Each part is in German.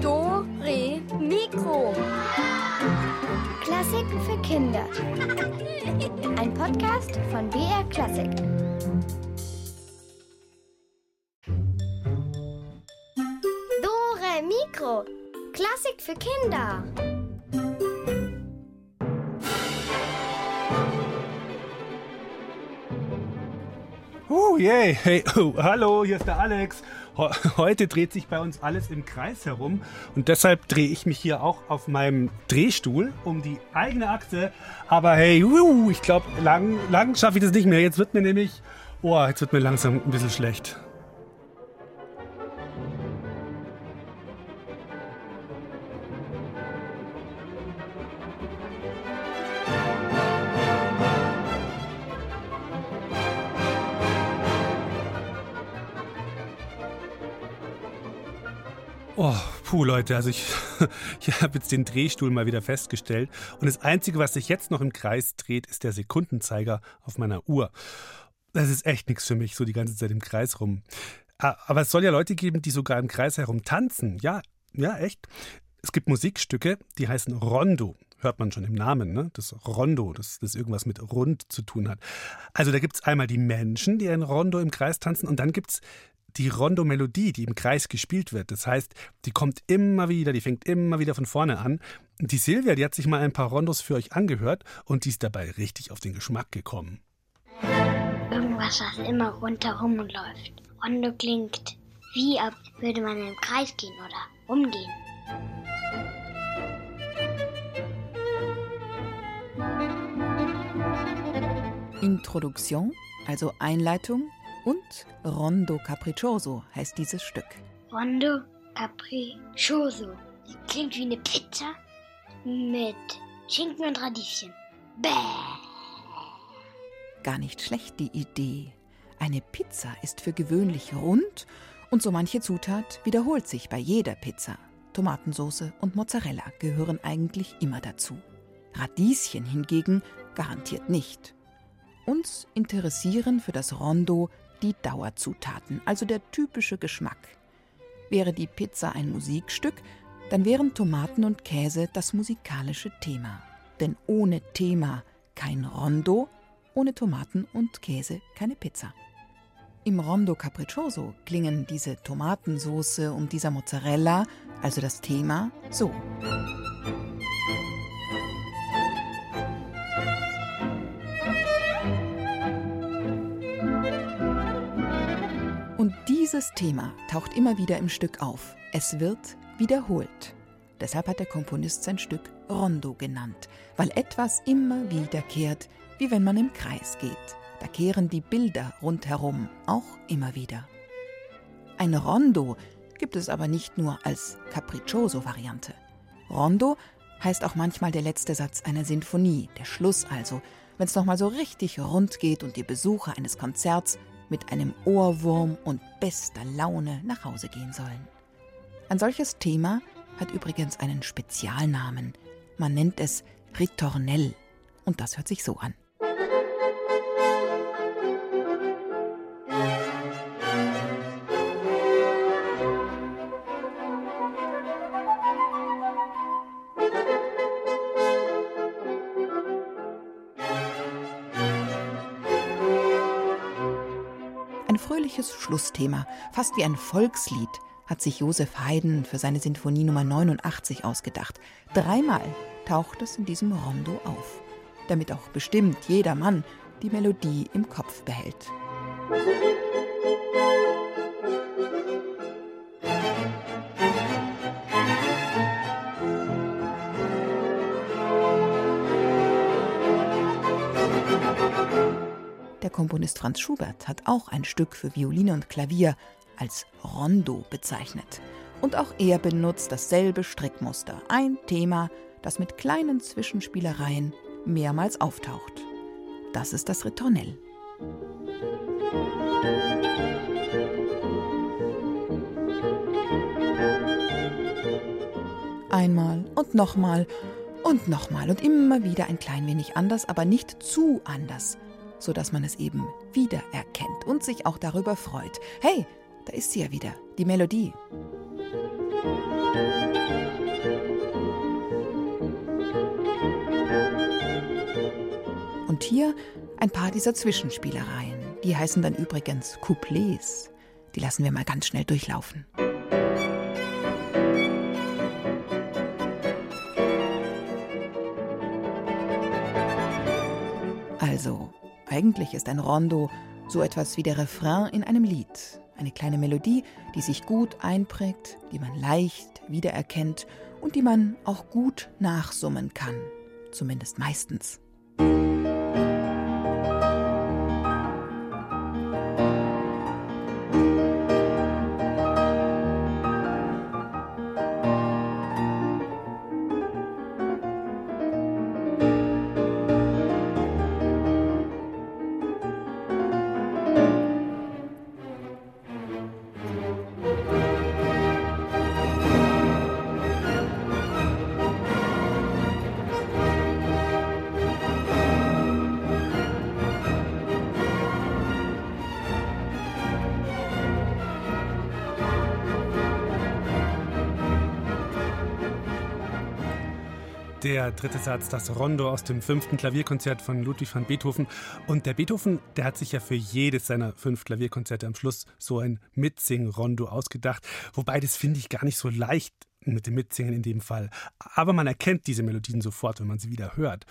Do, Re, Mikro. Klassiken für Kinder. Ein Podcast von BR Klassik. Dore Mikro. Klassik für Kinder. Yay. Hey, oh, hallo, hier ist der Alex. Heute dreht sich bei uns alles im Kreis herum und deshalb drehe ich mich hier auch auf meinem Drehstuhl um die eigene Achse. Aber hey, ich glaube, lang, lang schaffe ich das nicht mehr. Jetzt wird mir nämlich, oh, jetzt wird mir langsam ein bisschen schlecht. Puh, Leute, also ich, ich habe jetzt den Drehstuhl mal wieder festgestellt. Und das Einzige, was sich jetzt noch im Kreis dreht, ist der Sekundenzeiger auf meiner Uhr. Das ist echt nichts für mich, so die ganze Zeit im Kreis rum. Aber es soll ja Leute geben, die sogar im Kreis herum tanzen. Ja, ja, echt. Es gibt Musikstücke, die heißen Rondo. Hört man schon im Namen, ne? Das Rondo, das, das irgendwas mit rund zu tun hat. Also da gibt es einmal die Menschen, die ein Rondo im Kreis tanzen, und dann gibt es die Rondo-Melodie, die im Kreis gespielt wird. Das heißt, die kommt immer wieder, die fängt immer wieder von vorne an. Die Silvia, die hat sich mal ein paar Rondos für euch angehört und die ist dabei richtig auf den Geschmack gekommen. Irgendwas, was immer rundherum läuft. Rondo klingt wie, als würde man im Kreis gehen oder umgehen. Introduktion, also Einleitung, und Rondo Capriccioso heißt dieses Stück. Rondo Capriccioso. Klingt wie eine Pizza mit Schinken und Radieschen. Bäh. Gar nicht schlecht die Idee. Eine Pizza ist für gewöhnlich rund und so manche Zutat wiederholt sich bei jeder Pizza. Tomatensauce und Mozzarella gehören eigentlich immer dazu. Radieschen hingegen garantiert nicht. Uns interessieren für das Rondo die Dauerzutaten, also der typische Geschmack. Wäre die Pizza ein Musikstück, dann wären Tomaten und Käse das musikalische Thema. Denn ohne Thema kein Rondo, ohne Tomaten und Käse keine Pizza. Im Rondo Capriccioso klingen diese Tomatensoße und dieser Mozzarella, also das Thema, so. Dieses Thema taucht immer wieder im Stück auf. Es wird wiederholt. Deshalb hat der Komponist sein Stück Rondo genannt, weil etwas immer wiederkehrt, wie wenn man im Kreis geht. Da kehren die Bilder rundherum auch immer wieder. Ein Rondo gibt es aber nicht nur als Capriccioso-Variante. Rondo heißt auch manchmal der letzte Satz einer Sinfonie, der Schluss also, wenn es nochmal so richtig rund geht und die Besucher eines Konzerts mit einem Ohrwurm und bester Laune nach Hause gehen sollen. Ein solches Thema hat übrigens einen Spezialnamen. Man nennt es Ritornell. Und das hört sich so an. Schlussthema, fast wie ein Volkslied, hat sich Josef Haydn für seine Sinfonie Nummer 89 ausgedacht. Dreimal taucht es in diesem Rondo auf, damit auch bestimmt jeder Mann die Melodie im Kopf behält. Der Komponist Franz Schubert hat auch ein Stück für Violine und Klavier als Rondo bezeichnet. Und auch er benutzt dasselbe Strickmuster. Ein Thema, das mit kleinen Zwischenspielereien mehrmals auftaucht. Das ist das Ritornell. Einmal und nochmal und nochmal und immer wieder ein klein wenig anders, aber nicht zu anders. Sodass man es eben wiedererkennt und sich auch darüber freut. Hey, da ist sie ja wieder, die Melodie. Und hier ein paar dieser Zwischenspielereien. Die heißen dann übrigens Couplets. Die lassen wir mal ganz schnell durchlaufen. Also, eigentlich ist ein Rondo so etwas wie der Refrain in einem Lied. Eine kleine Melodie, die sich gut einprägt, die man leicht wiedererkennt und die man auch gut nachsummen kann. Zumindest meistens. Der dritte Satz, das Rondo aus dem fünften Klavierkonzert von Ludwig van Beethoven. Und der Beethoven, der hat sich ja für jedes seiner fünf Klavierkonzerte am Schluss so ein Mitsing-Rondo ausgedacht. Wobei das finde ich gar nicht so leicht mit dem Mitsingen in dem Fall. Aber man erkennt diese Melodien sofort, wenn man sie wieder hört.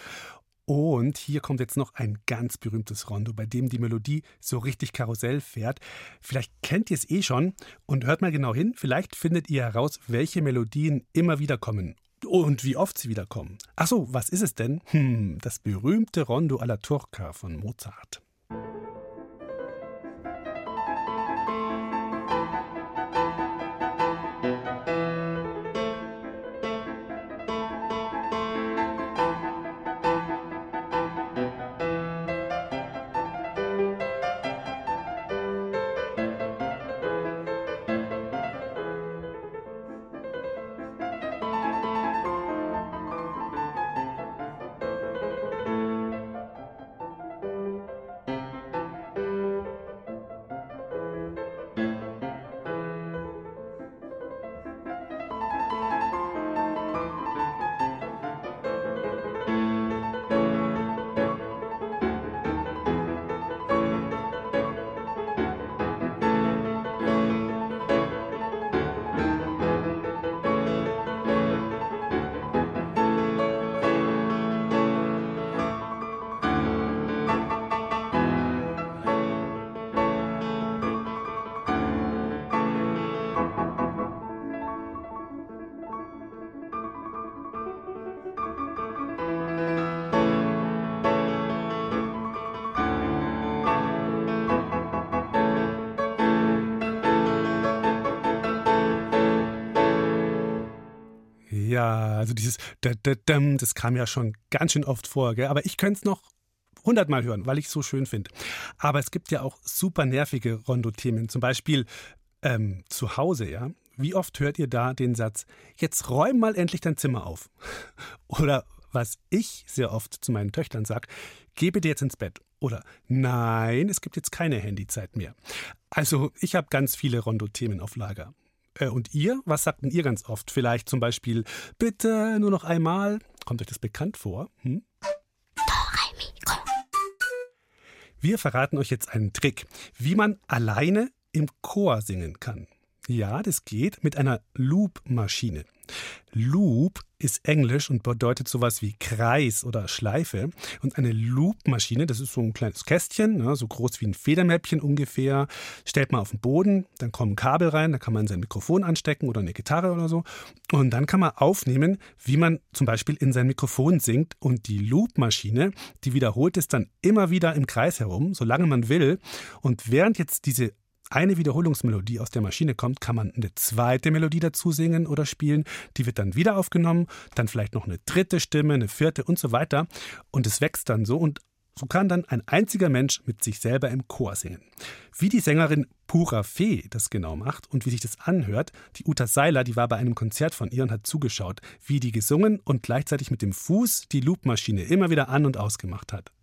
Und hier kommt jetzt noch ein ganz berühmtes Rondo, bei dem die Melodie so richtig Karussell fährt. Vielleicht kennt ihr es eh schon und hört mal genau hin. Vielleicht findet ihr heraus, welche Melodien immer wieder kommen und wie oft sie wiederkommen. Ach so, was ist es denn? Hm, das berühmte Rondo alla Turca von Mozart. Also dieses das kam ja schon ganz schön oft vor, gell? aber ich könnte es noch hundertmal hören, weil ich es so schön finde. Aber es gibt ja auch super nervige Rondo-Themen, zum Beispiel ähm, zu Hause, ja. Wie oft hört ihr da den Satz, jetzt räum mal endlich dein Zimmer auf? Oder was ich sehr oft zu meinen Töchtern sage, geh bitte jetzt ins Bett. Oder nein, es gibt jetzt keine Handyzeit mehr. Also ich habe ganz viele Rondo-Themen auf Lager. Äh, und ihr? Was sagt denn ihr ganz oft? Vielleicht zum Beispiel, bitte nur noch einmal. Kommt euch das bekannt vor? Hm? Wir verraten euch jetzt einen Trick, wie man alleine im Chor singen kann. Ja, das geht mit einer Loop-Maschine. Loop ist Englisch und bedeutet sowas wie Kreis oder Schleife. Und eine Loop-Maschine, das ist so ein kleines Kästchen, ne, so groß wie ein Federmäppchen ungefähr, stellt man auf den Boden, dann kommen Kabel rein, da kann man sein Mikrofon anstecken oder eine Gitarre oder so. Und dann kann man aufnehmen, wie man zum Beispiel in sein Mikrofon singt. Und die Loop-Maschine, die wiederholt es dann immer wieder im Kreis herum, solange man will. Und während jetzt diese eine Wiederholungsmelodie aus der Maschine kommt, kann man eine zweite Melodie dazu singen oder spielen. Die wird dann wieder aufgenommen, dann vielleicht noch eine dritte Stimme, eine vierte und so weiter. Und es wächst dann so und so kann dann ein einziger Mensch mit sich selber im Chor singen. Wie die Sängerin Pura Fee das genau macht und wie sich das anhört, die Uta Seiler, die war bei einem Konzert von ihr und hat zugeschaut, wie die gesungen und gleichzeitig mit dem Fuß die Loopmaschine immer wieder an und ausgemacht hat.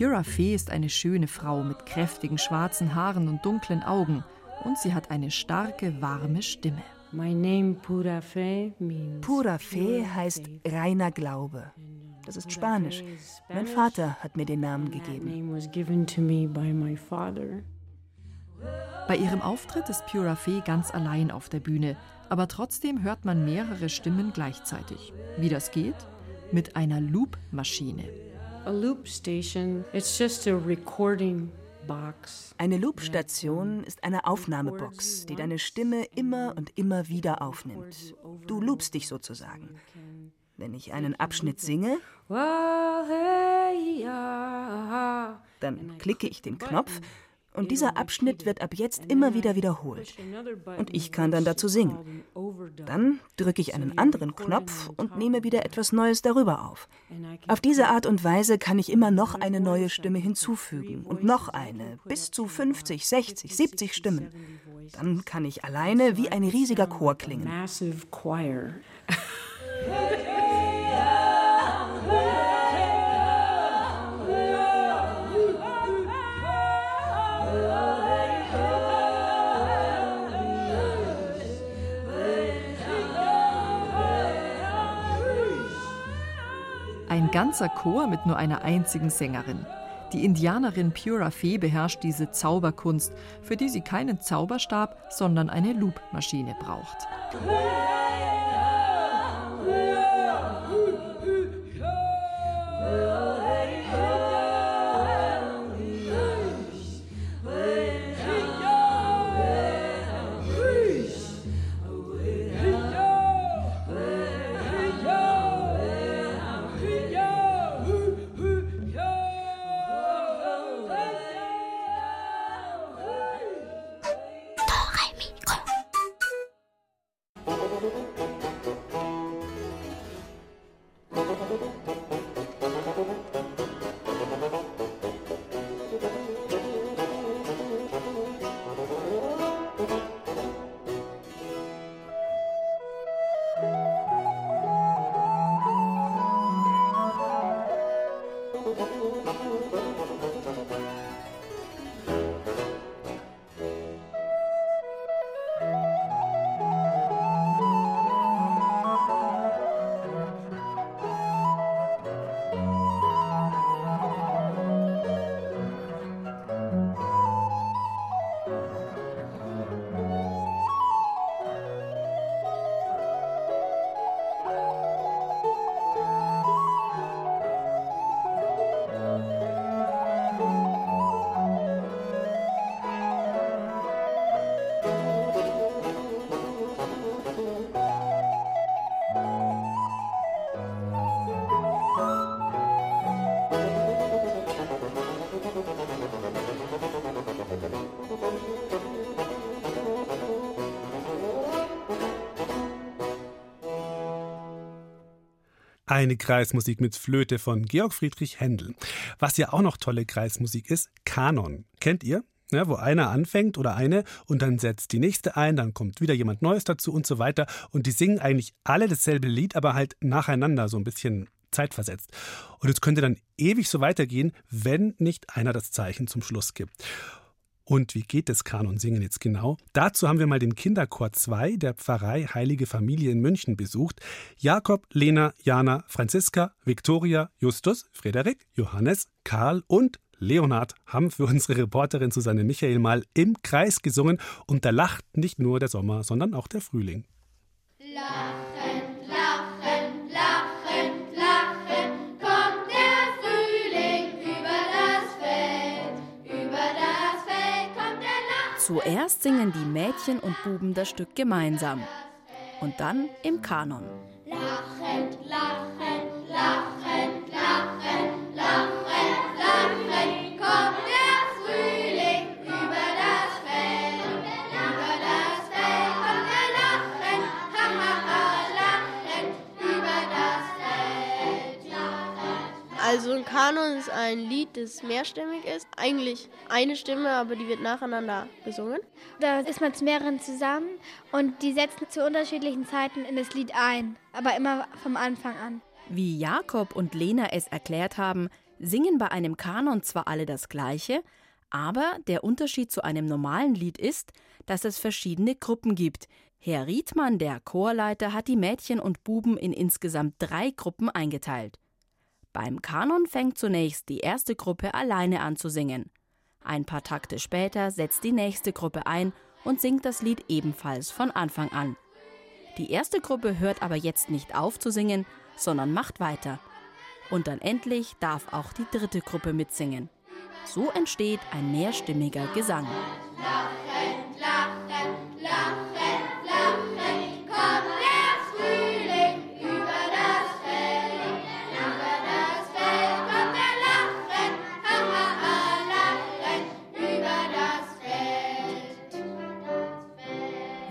Pura Fee ist eine schöne Frau mit kräftigen schwarzen Haaren und dunklen Augen und sie hat eine starke, warme Stimme. Pura Fe heißt reiner Glaube. Das ist Spanisch. Mein Vater hat mir den Namen gegeben. Bei ihrem Auftritt ist Pura Fee ganz allein auf der Bühne, aber trotzdem hört man mehrere Stimmen gleichzeitig. Wie das geht? Mit einer Loop-Maschine. A loop station, it's just a recording eine Loopstation ist eine Aufnahmebox, die deine Stimme immer und immer wieder aufnimmt. Du loopst dich sozusagen. Wenn ich einen Abschnitt singe, dann klicke ich den Knopf und dieser Abschnitt wird ab jetzt immer wieder wiederholt. Und ich kann dann dazu singen. Dann drücke ich einen anderen Knopf und nehme wieder etwas Neues darüber auf. Auf diese Art und Weise kann ich immer noch eine neue Stimme hinzufügen und noch eine, bis zu 50, 60, 70 Stimmen. Dann kann ich alleine wie ein riesiger Chor klingen. Ein ganzer Chor mit nur einer einzigen Sängerin. Die Indianerin Pura Fee beherrscht diese Zauberkunst, für die sie keinen Zauberstab, sondern eine Loopmaschine braucht. Eine Kreismusik mit Flöte von Georg Friedrich Händel. Was ja auch noch tolle Kreismusik ist, Kanon. Kennt ihr? Ja, wo einer anfängt oder eine und dann setzt die nächste ein, dann kommt wieder jemand Neues dazu und so weiter. Und die singen eigentlich alle dasselbe Lied, aber halt nacheinander, so ein bisschen zeitversetzt. Und es könnte dann ewig so weitergehen, wenn nicht einer das Zeichen zum Schluss gibt. Und wie geht das Kanonsingen jetzt genau? Dazu haben wir mal den Kinderchor 2 der Pfarrei Heilige Familie in München besucht. Jakob, Lena, Jana, Franziska, Viktoria, Justus, Frederik, Johannes, Karl und Leonhard haben für unsere Reporterin Susanne Michael mal im Kreis gesungen und da lacht nicht nur der Sommer, sondern auch der Frühling. Lachen. Zuerst singen die Mädchen und Buben das Stück gemeinsam und dann im Kanon. Lachend, lachend, Kanon ist ein Lied, das mehrstimmig ist. Eigentlich eine Stimme, aber die wird nacheinander gesungen. Da ist man zu mehreren zusammen und die setzen zu unterschiedlichen Zeiten in das Lied ein, aber immer vom Anfang an. Wie Jakob und Lena es erklärt haben, Singen bei einem Kanon zwar alle das Gleiche, aber der Unterschied zu einem normalen Lied ist, dass es verschiedene Gruppen gibt. Herr Riedmann, der Chorleiter, hat die Mädchen und Buben in insgesamt drei Gruppen eingeteilt. Beim Kanon fängt zunächst die erste Gruppe alleine an zu singen. Ein paar Takte später setzt die nächste Gruppe ein und singt das Lied ebenfalls von Anfang an. Die erste Gruppe hört aber jetzt nicht auf zu singen, sondern macht weiter. Und dann endlich darf auch die dritte Gruppe mitsingen. So entsteht ein mehrstimmiger Gesang.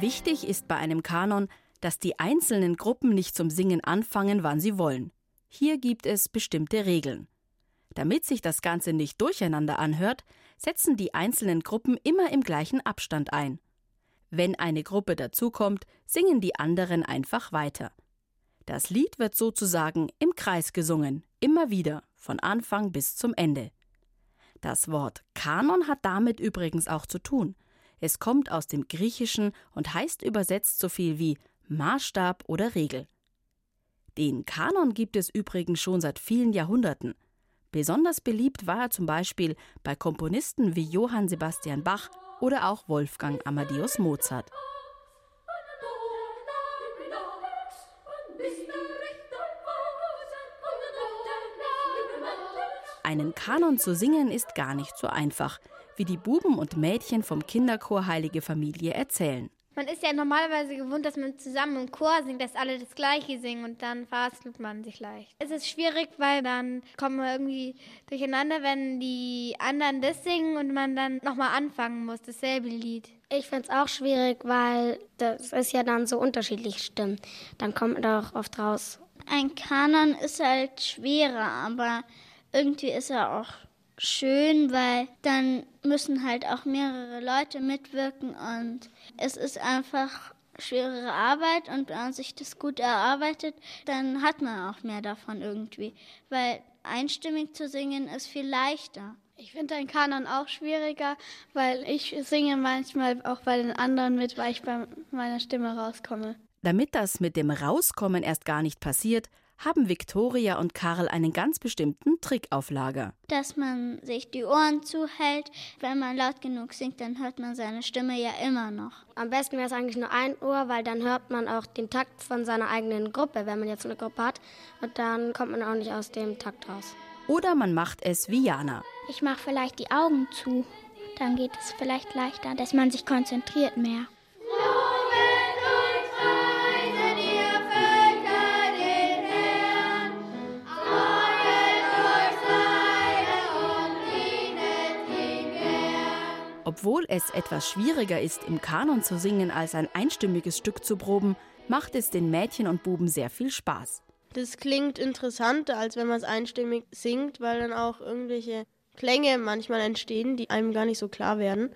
Wichtig ist bei einem Kanon, dass die einzelnen Gruppen nicht zum Singen anfangen, wann sie wollen. Hier gibt es bestimmte Regeln. Damit sich das Ganze nicht durcheinander anhört, setzen die einzelnen Gruppen immer im gleichen Abstand ein. Wenn eine Gruppe dazukommt, singen die anderen einfach weiter. Das Lied wird sozusagen im Kreis gesungen, immer wieder, von Anfang bis zum Ende. Das Wort Kanon hat damit übrigens auch zu tun. Es kommt aus dem Griechischen und heißt übersetzt so viel wie Maßstab oder Regel. Den Kanon gibt es übrigens schon seit vielen Jahrhunderten. Besonders beliebt war er zum Beispiel bei Komponisten wie Johann Sebastian Bach oder auch Wolfgang Amadeus Mozart. Einen Kanon zu singen ist gar nicht so einfach, wie die Buben und Mädchen vom Kinderchor Heilige Familie erzählen. Man ist ja normalerweise gewohnt, dass man zusammen im Chor singt, dass alle das Gleiche singen und dann fastelt man sich leicht. Es ist schwierig, weil dann kommen wir irgendwie durcheinander, wenn die anderen das singen und man dann nochmal anfangen muss, dasselbe Lied. Ich finde es auch schwierig, weil das ist ja dann so unterschiedlich Stimmen. Dann kommt auch oft raus. Ein Kanon ist halt schwerer, aber irgendwie ist er auch schön, weil dann müssen halt auch mehrere Leute mitwirken und es ist einfach schwerere Arbeit und wenn man sich das gut erarbeitet, dann hat man auch mehr davon irgendwie, weil einstimmig zu singen ist viel leichter. Ich finde ein Kanon auch schwieriger, weil ich singe manchmal auch bei den anderen mit, weil ich bei meiner Stimme rauskomme. Damit das mit dem Rauskommen erst gar nicht passiert, haben Viktoria und Karl einen ganz bestimmten Trick auf Lager. Dass man sich die Ohren zuhält. Wenn man laut genug singt, dann hört man seine Stimme ja immer noch. Am besten wäre es eigentlich nur ein Ohr, weil dann hört man auch den Takt von seiner eigenen Gruppe, wenn man jetzt eine Gruppe hat. Und dann kommt man auch nicht aus dem Takt raus. Oder man macht es wie Jana. Ich mache vielleicht die Augen zu. Dann geht es vielleicht leichter, dass man sich konzentriert mehr. Obwohl es etwas schwieriger ist, im Kanon zu singen, als ein einstimmiges Stück zu proben, macht es den Mädchen und Buben sehr viel Spaß. Das klingt interessanter, als wenn man es einstimmig singt, weil dann auch irgendwelche Klänge manchmal entstehen, die einem gar nicht so klar werden.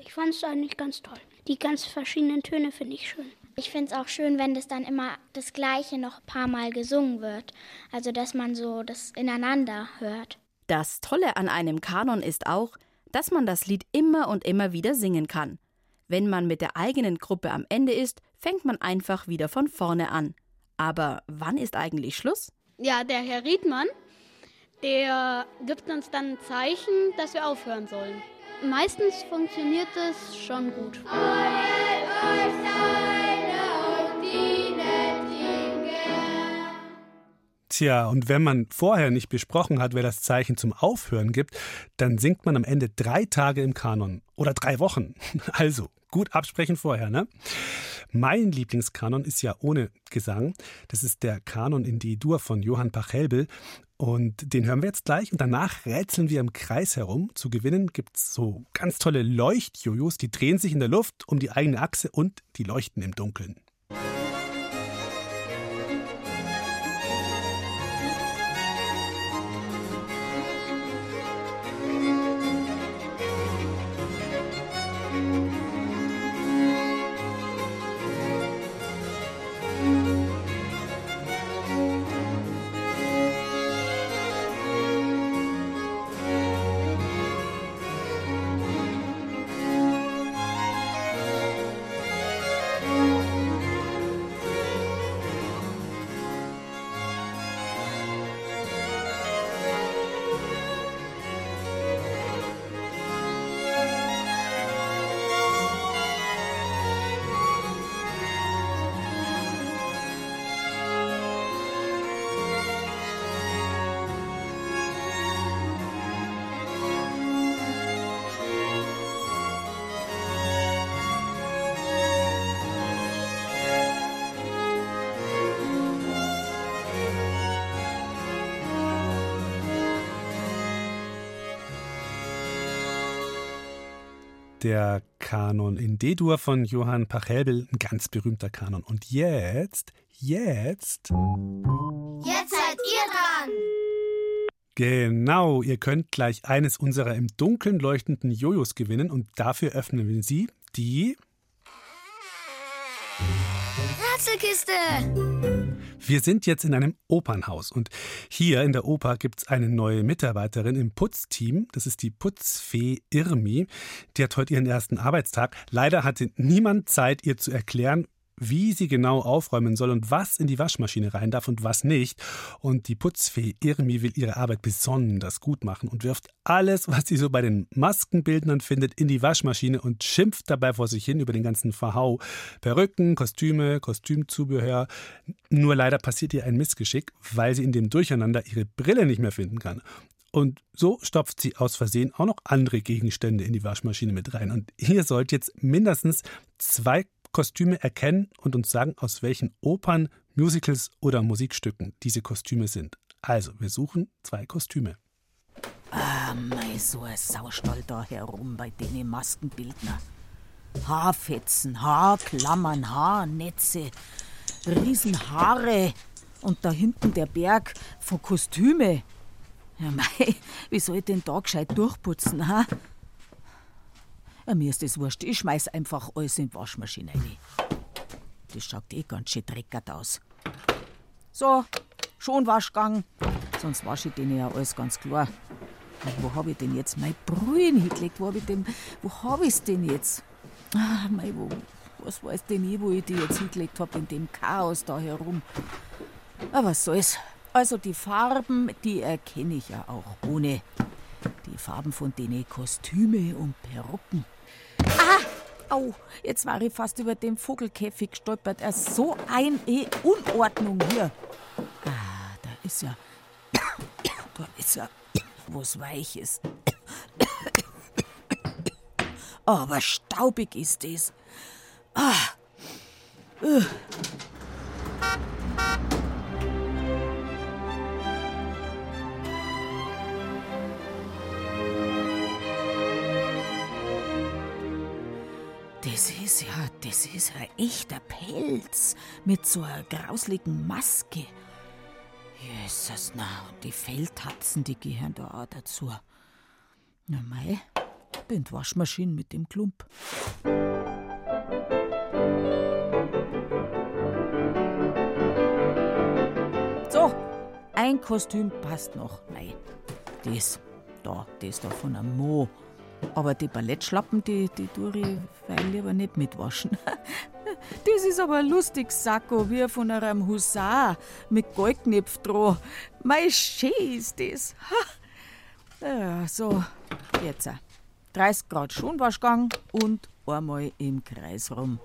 Ich fand es eigentlich ganz toll. Die ganz verschiedenen Töne finde ich schön. Ich finde es auch schön, wenn das dann immer das Gleiche noch ein paar Mal gesungen wird. Also, dass man so das ineinander hört. Das Tolle an einem Kanon ist auch, dass man das Lied immer und immer wieder singen kann. Wenn man mit der eigenen Gruppe am Ende ist, fängt man einfach wieder von vorne an. Aber wann ist eigentlich Schluss? Ja, der Herr Riedmann, der gibt uns dann ein Zeichen, dass wir aufhören sollen. Meistens funktioniert es schon gut. Tja, und wenn man vorher nicht besprochen hat, wer das Zeichen zum Aufhören gibt, dann singt man am Ende drei Tage im Kanon oder drei Wochen. Also gut absprechen vorher, ne? Mein Lieblingskanon ist ja ohne Gesang. Das ist der Kanon in D-Dur von Johann Pachelbel. Und den hören wir jetzt gleich und danach rätseln wir im Kreis herum. Zu gewinnen gibt es so ganz tolle Leuchtjojos, die drehen sich in der Luft um die eigene Achse und die leuchten im Dunkeln. Der Kanon in D-Dur von Johann Pachelbel, ein ganz berühmter Kanon. Und jetzt, jetzt. Jetzt seid ihr dran! Genau, ihr könnt gleich eines unserer im Dunkeln leuchtenden Jojos gewinnen und dafür öffnen wir sie die Rätselkiste! Wir sind jetzt in einem Opernhaus und hier in der Oper gibt es eine neue Mitarbeiterin im Putzteam. Das ist die Putzfee Irmi. Die hat heute ihren ersten Arbeitstag. Leider hatte niemand Zeit, ihr zu erklären, wie sie genau aufräumen soll und was in die Waschmaschine rein darf und was nicht. Und die Putzfee Irmi will ihre Arbeit besonders gut machen und wirft alles, was sie so bei den Maskenbildnern findet, in die Waschmaschine und schimpft dabei vor sich hin über den ganzen Verhau. Perücken, Kostüme, Kostümzubehör. Nur leider passiert ihr ein Missgeschick, weil sie in dem Durcheinander ihre Brille nicht mehr finden kann. Und so stopft sie aus Versehen auch noch andere Gegenstände in die Waschmaschine mit rein. Und ihr sollt jetzt mindestens zwei Kostüme erkennen und uns sagen, aus welchen Opern, Musicals oder Musikstücken diese Kostüme sind. Also, wir suchen zwei Kostüme. Ah, mei, so ein Saustall da herum bei den Maskenbildner. Haarfetzen, Haarklammern, Haarnetze, Riesenhaare und da hinten der Berg von Kostüme. Ja, mei, wie soll ich den da gescheit durchputzen, ha? Ja, mir ist das wurscht. Ich schmeiß einfach alles in die Waschmaschine rein. Das schaut eh ganz schön dreckert aus. So, schon Waschgang. Sonst wasche ich den ja alles ganz klar. Und wo habe ich denn jetzt mein Brühen hingelegt? Wo habe ich denn, wo habe ich's denn jetzt? Ah, mei, wo, was weiß denn ich, wo ich die jetzt hingelegt habe in dem Chaos da herum? Aber was soll's. Also die Farben, die erkenne ich ja auch ohne. Die Farben von denen Kostüme und Perücken. Ah, au, jetzt war ich fast über den Vogelkäfig gestolpert. Er ist so eine Unordnung hier. Ah, da ist ja, da ist ja was Weiches. Aber staubig ist es. Ah. Uh. Das ist ja, das ist ein echter Pelz mit so einer grausligen Maske. Jesus, na, und die Felltatzen, die gehören da auch dazu. Na mei, bin die Waschmaschine mit dem Klump. So, ein Kostüm passt noch. Nein, das da, das da von einem Mo. Aber die Ballettschlappen, die, die tue ich weil lieber nicht mitwaschen. Das ist aber ein lustiges Sakko, wie von einem Husar mit Goldknopf dran. Mei, schön ist das. Ja, so, jetzt. 30 Grad Schonwaschgang und einmal im Kreis rum.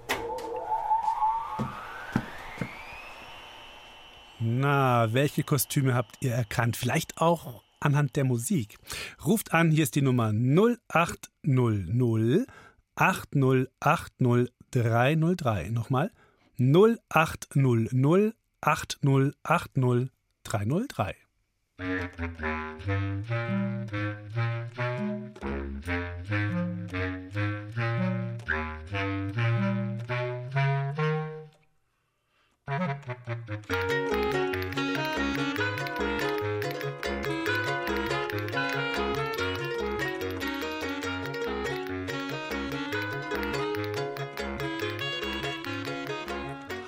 Na, welche Kostüme habt ihr erkannt? Vielleicht auch anhand der Musik. Ruft an, hier ist die Nummer 0800 8080303. Nochmal 0800 8080303.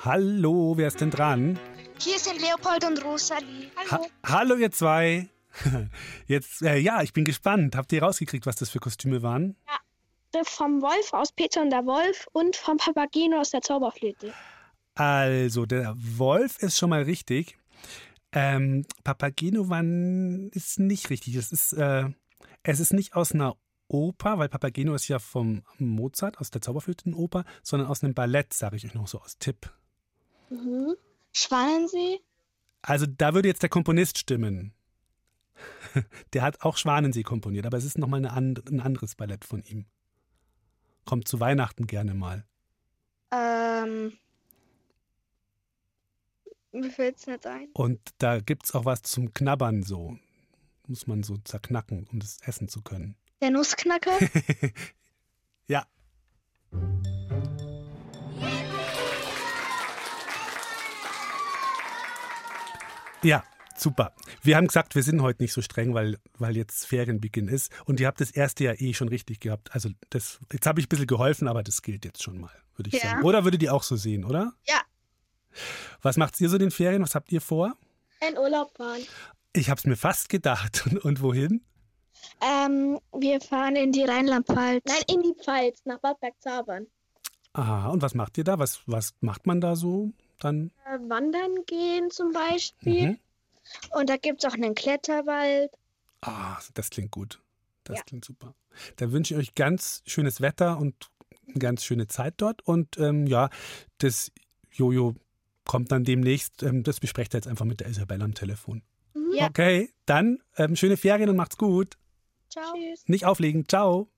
Hallo, wer ist denn dran? Hier sind Leopold und Rosalie. Hallo. Ha Hallo, ihr zwei. Jetzt, äh, ja, ich bin gespannt. Habt ihr rausgekriegt, was das für Kostüme waren? Ja, vom Wolf aus Peter und der Wolf und vom Papageno aus der Zauberflöte. Also, der Wolf ist schon mal richtig. Ähm, Papageno war, ist nicht richtig. Es ist, äh, es ist nicht aus einer Oper, weil Papageno ist ja vom Mozart aus der Zauberflötenoper, sondern aus einem Ballett, sage ich euch noch so aus Tipp. Mhm. Schwanensee? Also da würde jetzt der Komponist stimmen. Der hat auch Schwanensee komponiert, aber es ist nochmal and ein anderes Ballett von ihm. Kommt zu Weihnachten gerne mal. Ähm. Mir fällt es nicht ein. Und da gibt es auch was zum Knabbern so. Muss man so zerknacken, um das essen zu können. Der Nussknacker? ja, Ja, super. Wir haben gesagt, wir sind heute nicht so streng, weil, weil jetzt Ferienbeginn ist. Und ihr habt das erste Jahr eh schon richtig gehabt. Also das, jetzt habe ich ein bisschen geholfen, aber das gilt jetzt schon mal, würde ich Ja. sagen. Oder würdet ihr auch so sehen, oder? Ja. Was macht ihr so in den Ferien? Was habt ihr vor? In Urlaub fahren. Ich habe es mir fast gedacht. Und, und wohin? Ähm, wir fahren in die Rheinland-Pfalz. Nein, in die Pfalz, nach Bad Bergzabern. Aha, und was macht ihr da? Was, was macht man da so dann? Äh, wandern gehen zum Beispiel. Mhm. Und da gibt es auch einen Kletterwald. Ah, das klingt gut. Das Ja. klingt super. Dann wünsche ich euch ganz schönes Wetter und eine ganz schöne Zeit dort. Und ähm, ja, das Jojo kommt dann demnächst. Ähm, das besprecht ihr jetzt einfach mit der Isabelle am Telefon. Ja. Okay, dann ähm, schöne Ferien und macht's gut. Ciao. Tschüss. Nicht auflegen. Ciao.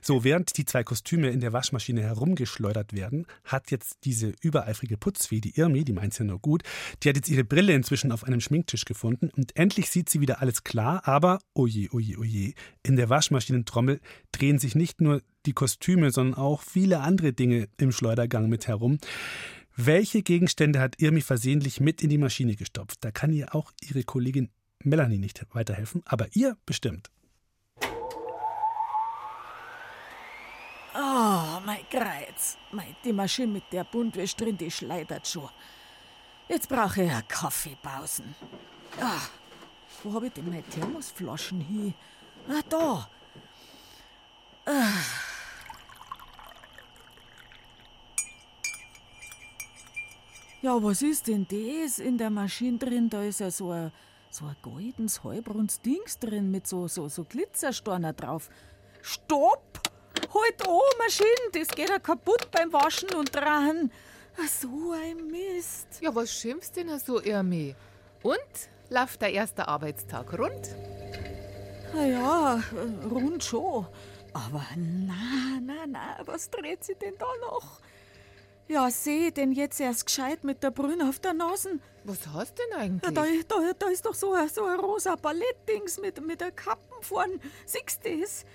So, während die zwei Kostüme in der Waschmaschine herumgeschleudert werden, hat jetzt diese übereifrige Putzfee, die Irmi, die meint's ja nur gut, die hat jetzt ihre Brille inzwischen auf einem Schminktisch gefunden und endlich sieht sie wieder alles klar, aber oje, oje, oje, in der Waschmaschinentrommel drehen sich nicht nur die Kostüme, sondern auch viele andere Dinge im Schleudergang mit herum. Welche Gegenstände hat Irmi versehentlich mit in die Maschine gestopft? Da kann ihr auch ihre Kollegin Melanie nicht weiterhelfen, aber ihr bestimmt. Oh, mein Kreuz. Die Maschine mit der Buntwäsche drin, die schleudert schon. Jetzt brauche ich eine Kaffeepausen. Ah, wo habe ich denn meine Thermosflaschen hin? Ah, da. Ah. Ja, was ist denn das in der Maschine drin? Da ist ja so ein, so ein goldenes, halbrundes Dings drin mit so, so, so Glitzersteiner drauf. Stopp! Halt an, Maschine, das geht ja kaputt beim Waschen und dran. So ein Mist. Ja, was schimpfst denn so, Irmi? Und? Läuft der erste Arbeitstag rund? Na ja, äh, rund schon. Aber na, na, na, was dreht sie denn da noch? Ja, seh, denn jetzt erst gescheit mit der Brüne auf der Nase. Was hast denn eigentlich? Ja, da, da, da ist doch so ein, so ein rosa Ballettdings mit, mit der Kappen vorn. Siehst du das?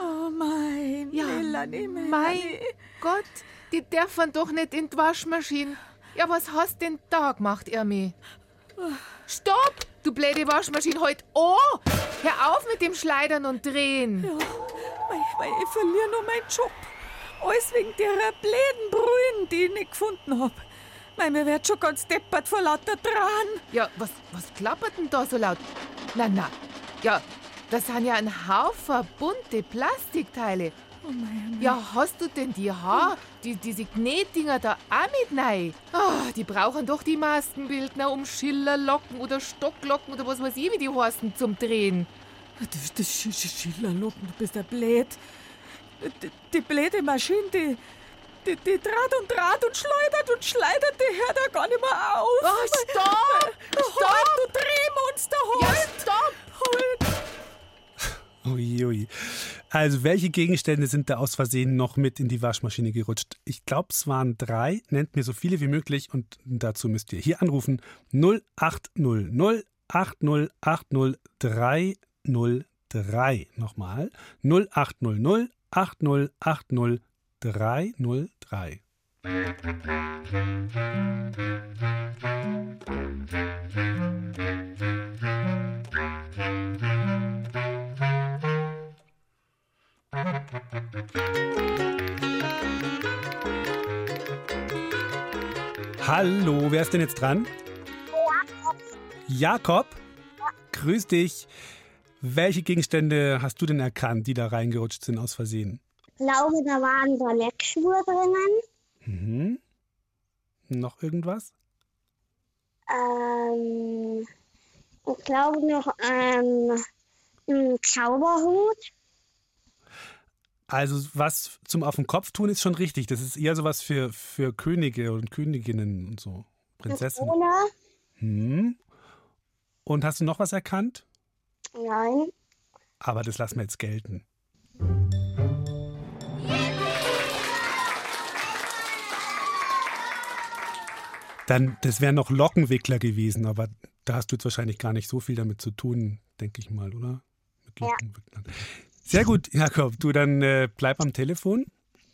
Oh mein, Ja, Melanie, mein Melanie. Gott, die dürfen doch nicht in die Waschmaschine. Ja, was hast denn da gemacht, Irmi? Stopp! Du blöde Waschmaschine, halt oh! Hör auf mit dem Schleudern und Drehen. Ja, mei, mei, ich verliere nur meinen Job. Alles wegen der bläden Brühen, die ich nicht gefunden hab. Mei, mir wird schon ganz deppert vor lauter Tran. Ja, was, was klappert denn da so laut? Na, na. Ja, das sind ja ein Haufen bunte Plastikteile. Oh mei, mei. Ja, hast du denn die Haar, die, diese Knetdinger da auch mit rein? Ah, die brauchen doch die Maskenbildner, um Schillerlocken oder Stocklocken oder was weiß ich, wie die heißen, zum Drehen. Das, das Sch Sch Schillerlocken, du bist ein blöd. Die, die blöde Maschine, die, die, die draht und draht und schleudert und schleudert, die hört ja gar nicht mehr auf. Oh, stopp! Halt, Also, welche Gegenstände sind da aus Versehen noch mit in die Waschmaschine gerutscht? Ich glaube, es waren drei. Nennt mir so viele wie möglich und dazu müsst ihr hier anrufen 0800 8080 303. Nochmal 0800 8080 303. Hallo, wer ist denn jetzt dran? Jakob. Grüß dich. Welche Gegenstände hast du denn erkannt, die da reingerutscht sind aus Versehen? Ich glaube, da waren Ballettschuhe drinnen. Mhm. Noch irgendwas? Ähm, ich glaube noch ähm, ein Zauberhut. Also was zum auf den Kopf tun ist schon richtig. Das ist eher sowas für, für Könige und Königinnen und so. Prinzessinnen. Krone. Hm. Und hast du noch was erkannt? Nein. Aber das lassen wir jetzt gelten. Dann, das wären noch Lockenwickler gewesen, aber da hast du jetzt wahrscheinlich gar nicht so viel damit zu tun, denke ich mal, oder? Mit Ja. Sehr gut, Jakob. Du dann äh, bleib am Telefon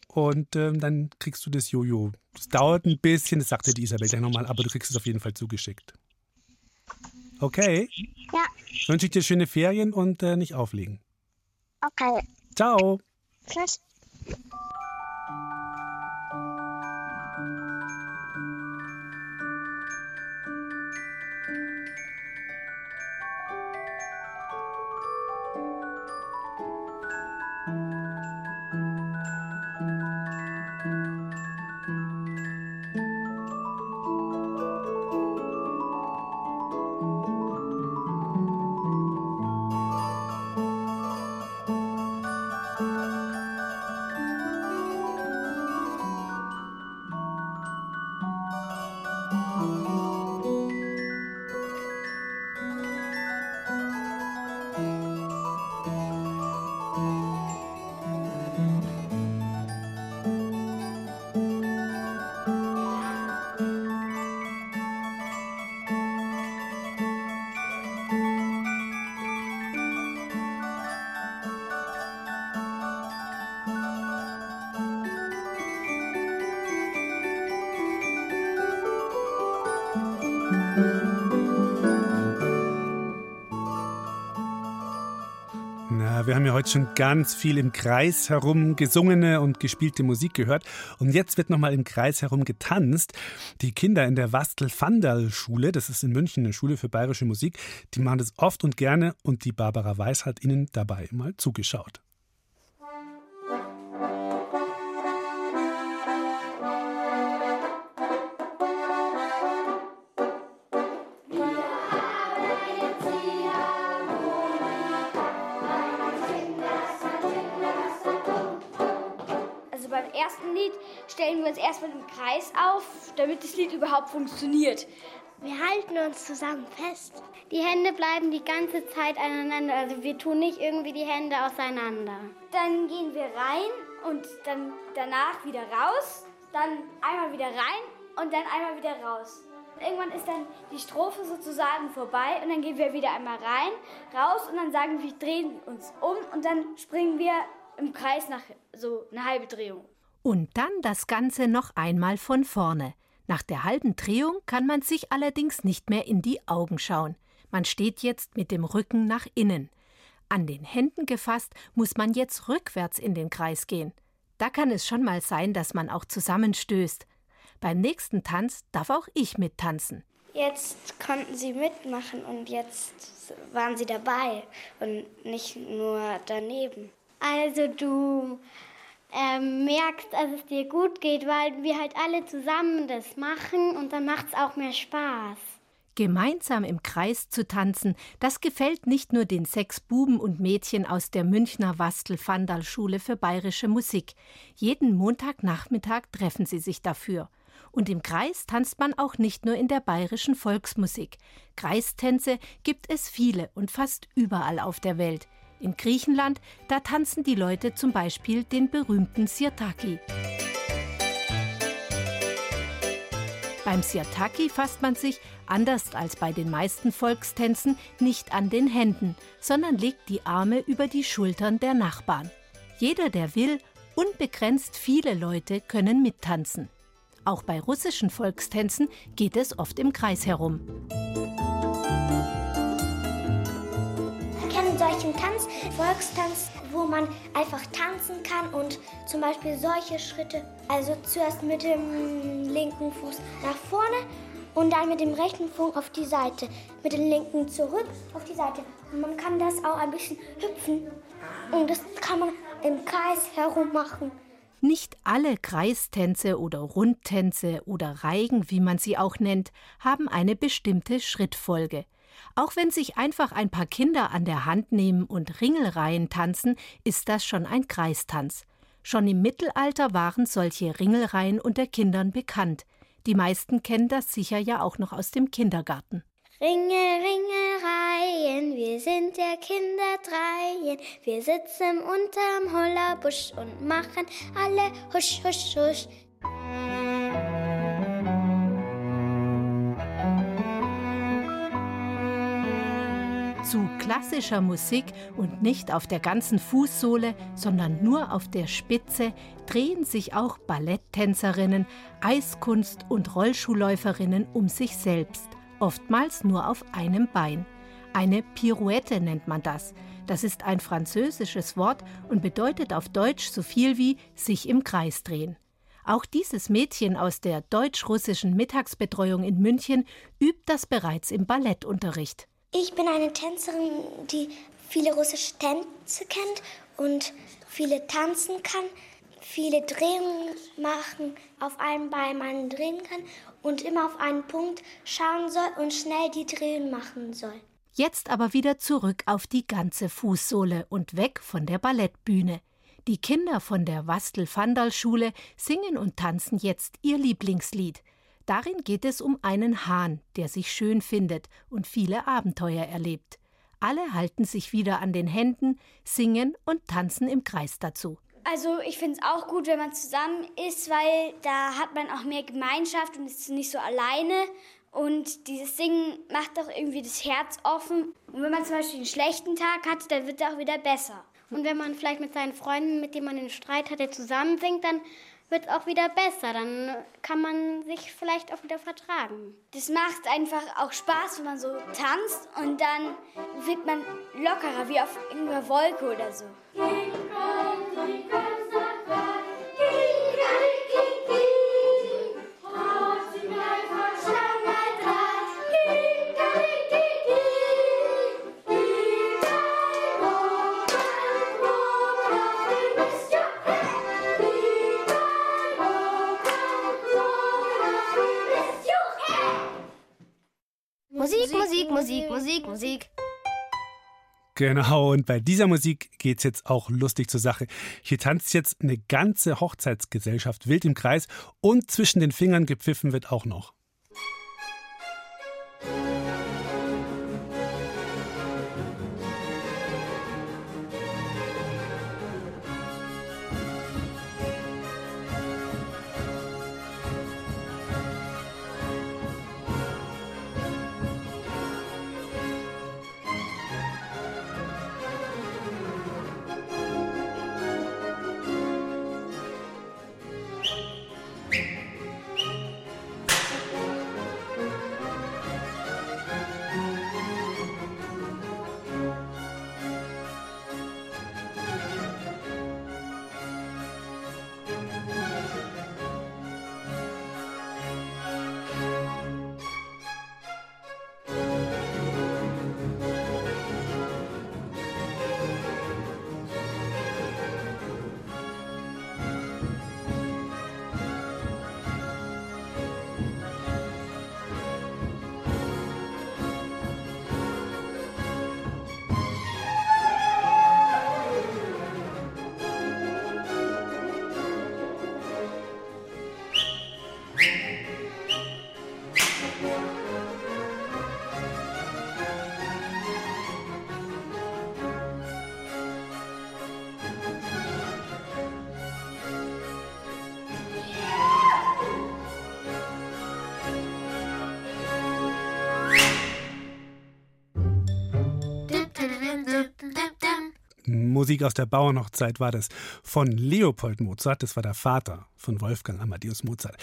und ähm, dann kriegst du das Jojo. Das dauert ein bisschen, das sagte die Isabel gleich nochmal, aber du kriegst es auf jeden Fall zugeschickt. Okay? Ja. Wünsche ich dir schöne Ferien und äh, nicht auflegen. Okay. Ciao. Tschüss. Wir haben ja heute schon ganz viel im Kreis herum gesungene und gespielte Musik gehört. Und jetzt wird nochmal im Kreis herum getanzt. Die Kinder in der Wastel-Vandal-Schule, das ist in München eine Schule für bayerische Musik, die machen das oft und gerne und die Barbara Weiß hat ihnen dabei mal zugeschaut. Erstmal im Kreis auf, damit das Lied überhaupt funktioniert. Wir halten uns zusammen fest. Die Hände bleiben die ganze Zeit aneinander, also wir tun nicht irgendwie die Hände auseinander. Dann gehen wir rein und dann danach wieder raus, dann einmal wieder rein und dann einmal wieder raus. Irgendwann ist dann die Strophe sozusagen vorbei und dann gehen wir wieder einmal rein, raus und dann sagen wir, drehen uns um und dann springen wir im Kreis nach so eine halbe Drehung. Und dann das Ganze noch einmal von vorne. Nach der halben Drehung kann man sich allerdings nicht mehr in die Augen schauen. Man steht jetzt mit dem Rücken nach innen. An den Händen gefasst muss man jetzt rückwärts in den Kreis gehen. Da kann es schon mal sein, dass man auch zusammenstößt. Beim nächsten Tanz darf auch ich mittanzen. Jetzt konnten sie mitmachen und jetzt waren sie dabei und nicht nur daneben. Also du ähm, merkst, dass es dir gut geht, weil wir halt alle zusammen das machen und dann macht es auch mehr Spaß. Gemeinsam im Kreis zu tanzen, das gefällt nicht nur den sechs Buben und Mädchen aus der Münchner Wastel-Vandal-Schule für bayerische Musik. Jeden Montagnachmittag treffen sie sich dafür. Und im Kreis tanzt man auch nicht nur in der bayerischen Volksmusik. Kreistänze gibt es viele und fast überall auf der Welt. In Griechenland, da tanzen die Leute zum Beispiel den berühmten Sirtaki. Beim Sirtaki fasst man sich, anders als bei den meisten Volkstänzen, nicht an den Händen, sondern legt die Arme über die Schultern der Nachbarn. Jeder, der will, unbegrenzt viele Leute können mittanzen. Auch bei russischen Volkstänzen geht es oft im Kreis herum. Solchen Tanz, Volkstanz, wo man einfach tanzen kann und zum Beispiel solche Schritte, also zuerst mit dem linken Fuß nach vorne und dann mit dem rechten Fuß auf die Seite, mit dem linken zurück auf die Seite. Und man kann das auch ein bisschen hüpfen und das kann man im Kreis herum machen. Nicht alle Kreistänze oder Rundtänze oder Reigen, wie man sie auch nennt, haben eine bestimmte Schrittfolge. Auch wenn sich einfach ein paar Kinder an der Hand nehmen und Ringelreihen tanzen, ist das schon ein Kreistanz. Schon im Mittelalter waren solche Ringelreihen unter Kindern bekannt. Die meisten kennen das sicher ja auch noch aus dem Kindergarten. Ringel, Ringelreihen, wir sind der Kinder dreien. Wir sitzen unterm Hollerbusch und machen alle husch, husch, husch. Zu klassischer Musik und nicht auf der ganzen Fußsohle, sondern nur auf der Spitze drehen sich auch Balletttänzerinnen, Eiskunst- und Rollschuhläuferinnen um sich selbst. oftmals nur auf einem Bein. Eine Pirouette nennt man das. Das ist ein französisches Wort und bedeutet auf Deutsch so viel wie sich im Kreis drehen. Auch dieses Mädchen aus der deutsch-russischen Mittagsbetreuung in München übt das bereits im Ballettunterricht. Ich bin eine Tänzerin, die viele russische Tänze kennt und viele tanzen kann, viele Drehungen machen, auf einem Bein man drehen kann und immer auf einen Punkt schauen soll und schnell die Drehungen machen soll. Jetzt aber wieder zurück auf die ganze Fußsohle und weg von der Ballettbühne. Die Kinder von der Wastel-Vandal-Schule singen und tanzen jetzt ihr Lieblingslied. Darin geht es um einen Hahn, der sich schön findet und viele Abenteuer erlebt. Alle halten sich wieder an den Händen, singen und tanzen im Kreis dazu. Also ich finde es auch gut, wenn man zusammen ist, weil da hat man auch mehr Gemeinschaft und ist nicht so alleine. Und dieses Singen macht auch irgendwie das Herz offen. Und wenn man zum Beispiel einen schlechten Tag hat, dann wird es auch wieder besser. Und wenn man vielleicht mit seinen Freunden, mit denen man einen Streit hatte, zusammen singt, dann wird es auch wieder besser. Dann kann man sich vielleicht auch wieder vertragen. Das macht einfach auch Spaß, wenn man so tanzt und dann wird man lockerer, wie auf irgendeiner Wolke oder so. Musik, Musik, Musik, Musik, Musik. Genau, und bei dieser Musik geht's jetzt auch lustig zur Sache. Hier tanzt jetzt eine ganze Hochzeitsgesellschaft wild im Kreis und zwischen den Fingern gepfiffen wird auch noch. Musik aus der Bauernhochzeit war das von Leopold Mozart, das war der Vater von Wolfgang Amadeus Mozart.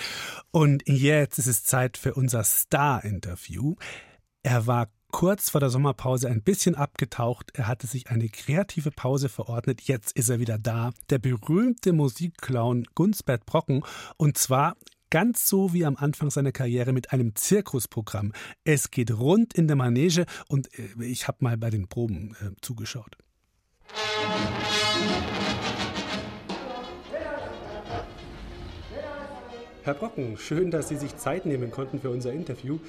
Und jetzt ist es Zeit für unser Star-Interview. Er war kurz vor der Sommerpause ein bisschen abgetaucht. Er hatte sich eine kreative Pause verordnet. Jetzt ist er wieder da. Der berühmte Musikclown Gunsbert Brocken. Und zwar ganz so wie am Anfang seiner Karriere mit einem Zirkusprogramm. Es geht rund in der Manege und äh, ich habe mal bei den Proben äh, zugeschaut. Herr Brocken, schön, dass Sie sich Zeit nehmen konnten für unser Interview.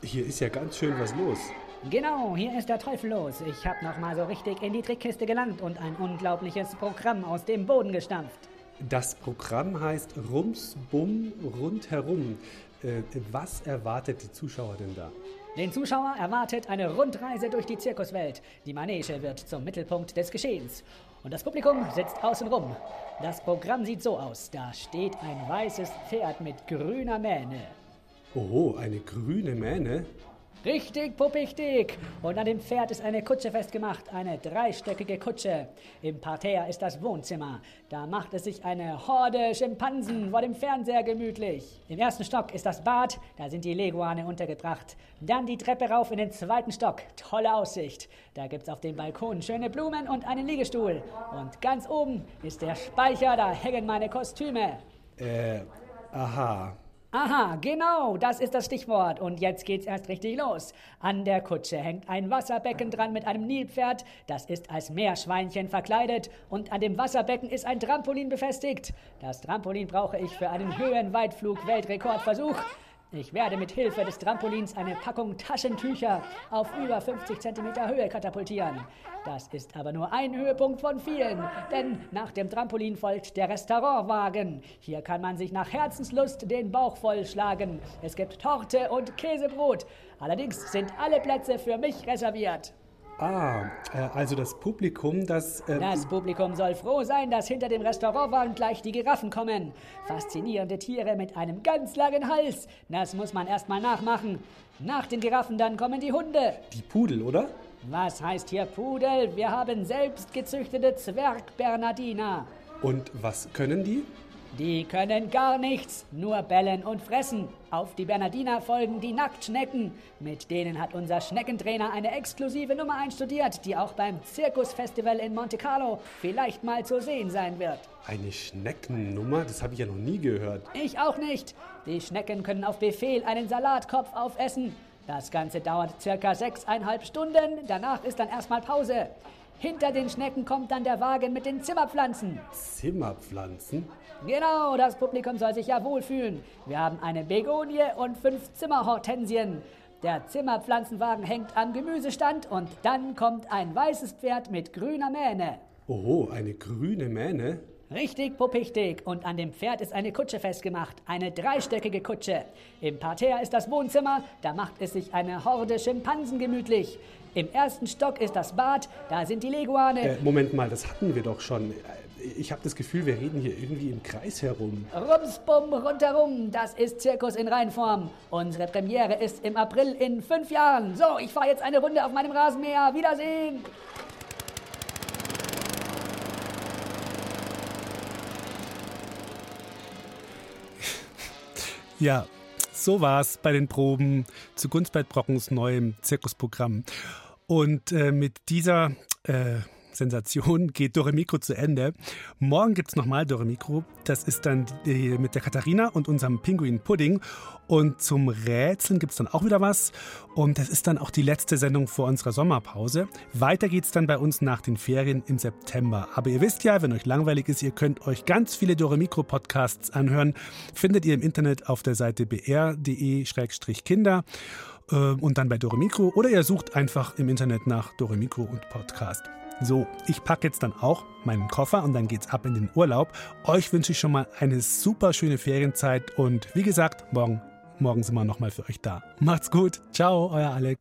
Hier ist ja ganz schön was los. Genau, hier ist der Teufel los. Ich habe noch mal so richtig in die Trickkiste gelangt und ein unglaubliches Programm aus dem Boden gestampft. Das Programm heißt Rums Bum Rundherum. Äh, was erwartet die Zuschauer denn da? Den Zuschauer erwartet eine Rundreise durch die Zirkuswelt. Die Manege wird zum Mittelpunkt des Geschehens. Und das Publikum sitzt außenrum. Das Programm sieht so aus. Da steht ein weißes Pferd mit grüner Mähne. Oh, eine grüne Mähne? Richtig puppichtig. Und an dem Pferd ist eine Kutsche festgemacht, eine dreistöckige Kutsche. Im Parterre ist das Wohnzimmer. Da macht es sich eine Horde Schimpansen vor dem Fernseher gemütlich. Im ersten Stock ist das Bad, da sind die Leguane untergebracht. Dann die Treppe rauf in den zweiten Stock. Tolle Aussicht. Da gibt's auf dem Balkon schöne Blumen und einen Liegestuhl. Und ganz oben ist der Speicher, da hängen meine Kostüme. Äh, aha. Aha, genau, das ist das Stichwort. Und jetzt geht's erst richtig los. An der Kutsche hängt ein Wasserbecken dran mit einem Nilpferd. Das ist als Meerschweinchen verkleidet. Und an dem Wasserbecken ist ein Trampolin befestigt. Das Trampolin brauche ich für einen Höhenweitflug-Weltrekordversuch. Ich werde mit Hilfe des Trampolins eine Packung Taschentücher auf über 50 cm Höhe katapultieren. Das ist aber nur ein Höhepunkt von vielen, denn nach dem Trampolin folgt der Restaurantwagen. Hier kann man sich nach Herzenslust den Bauch vollschlagen. Es gibt Torte und Käsebrot. Allerdings sind alle Plätze für mich reserviert. Ah, äh, also das Publikum, das. Äh, das Publikum soll froh sein, dass hinter dem Restaurantwagen gleich die Giraffen kommen. Faszinierende Tiere mit einem ganz langen Hals. Das muss man erst mal nachmachen. Nach den Giraffen dann kommen die Hunde. Die Pudel, oder? Was heißt hier Pudel? Wir haben selbst gezüchtete Zwergbernardiner. Und was können die? Die können gar nichts, nur bellen und fressen. Auf die Bernardiner folgen die Nacktschnecken. Mit denen hat unser Schneckentrainer eine exklusive Nummer einstudiert, die auch beim Zirkusfestival in Monte Carlo vielleicht mal zu sehen sein wird. Eine Schneckennummer? Das habe ich ja noch nie gehört. Ich auch nicht. Die Schnecken können auf Befehl einen Salatkopf aufessen. Das Ganze dauert circa sechseinhalb Stunden. Danach ist dann erstmal Pause. Hinter den Schnecken kommt dann der Wagen mit den Zimmerpflanzen. Zimmerpflanzen? Genau, das Publikum soll sich ja wohlfühlen. Wir haben eine Begonie und fünf Zimmerhortensien. Der Zimmerpflanzenwagen hängt am Gemüsestand und dann kommt ein weißes Pferd mit grüner Mähne. Oh, eine grüne Mähne? Richtig puppichtig. Und an dem Pferd ist eine Kutsche festgemacht. Eine dreistöckige Kutsche. Im Parterre ist das Wohnzimmer. Da macht es sich eine Horde Schimpansen gemütlich. Im ersten Stock ist das Bad. Da sind die Leguane. Äh, Moment mal, das hatten wir doch schon. Ich habe das Gefühl, wir reden hier irgendwie im Kreis herum. Rumsbum rundherum, das ist Zirkus in Reinform. Unsere Premiere ist im April in fünf Jahren. So, ich fahre jetzt eine Runde auf meinem Rasenmäher. Wiedersehen! Ja, so war es bei den Proben zu Gunstbert Brockens neuem Zirkusprogramm. Und äh, mit dieser äh, Sensation geht Dore Mikro zu Ende. Morgen gibt es nochmal Dore Mikro. Das ist dann mit der Katharina und unserem Pinguin Pudding. Und zum Rätseln gibt es dann auch wieder was. Und das ist dann auch die letzte Sendung vor unserer Sommerpause. Weiter geht es dann bei uns nach den Ferien im September. Aber ihr wisst ja, wenn euch langweilig ist, ihr könnt euch ganz viele Dore Mikro Podcasts anhören. Findet ihr im Internet auf der Seite br.de-kinder äh, und dann bei Dore Mikro oder ihr sucht einfach im Internet nach Dore Mikro und Podcast. So, ich packe jetzt dann auch meinen Koffer und dann geht's ab in den Urlaub. Euch wünsche ich schon mal eine super schöne Ferienzeit und wie gesagt, morgen, morgen sind wir nochmal für euch da. Macht's gut. Ciao, euer Alex.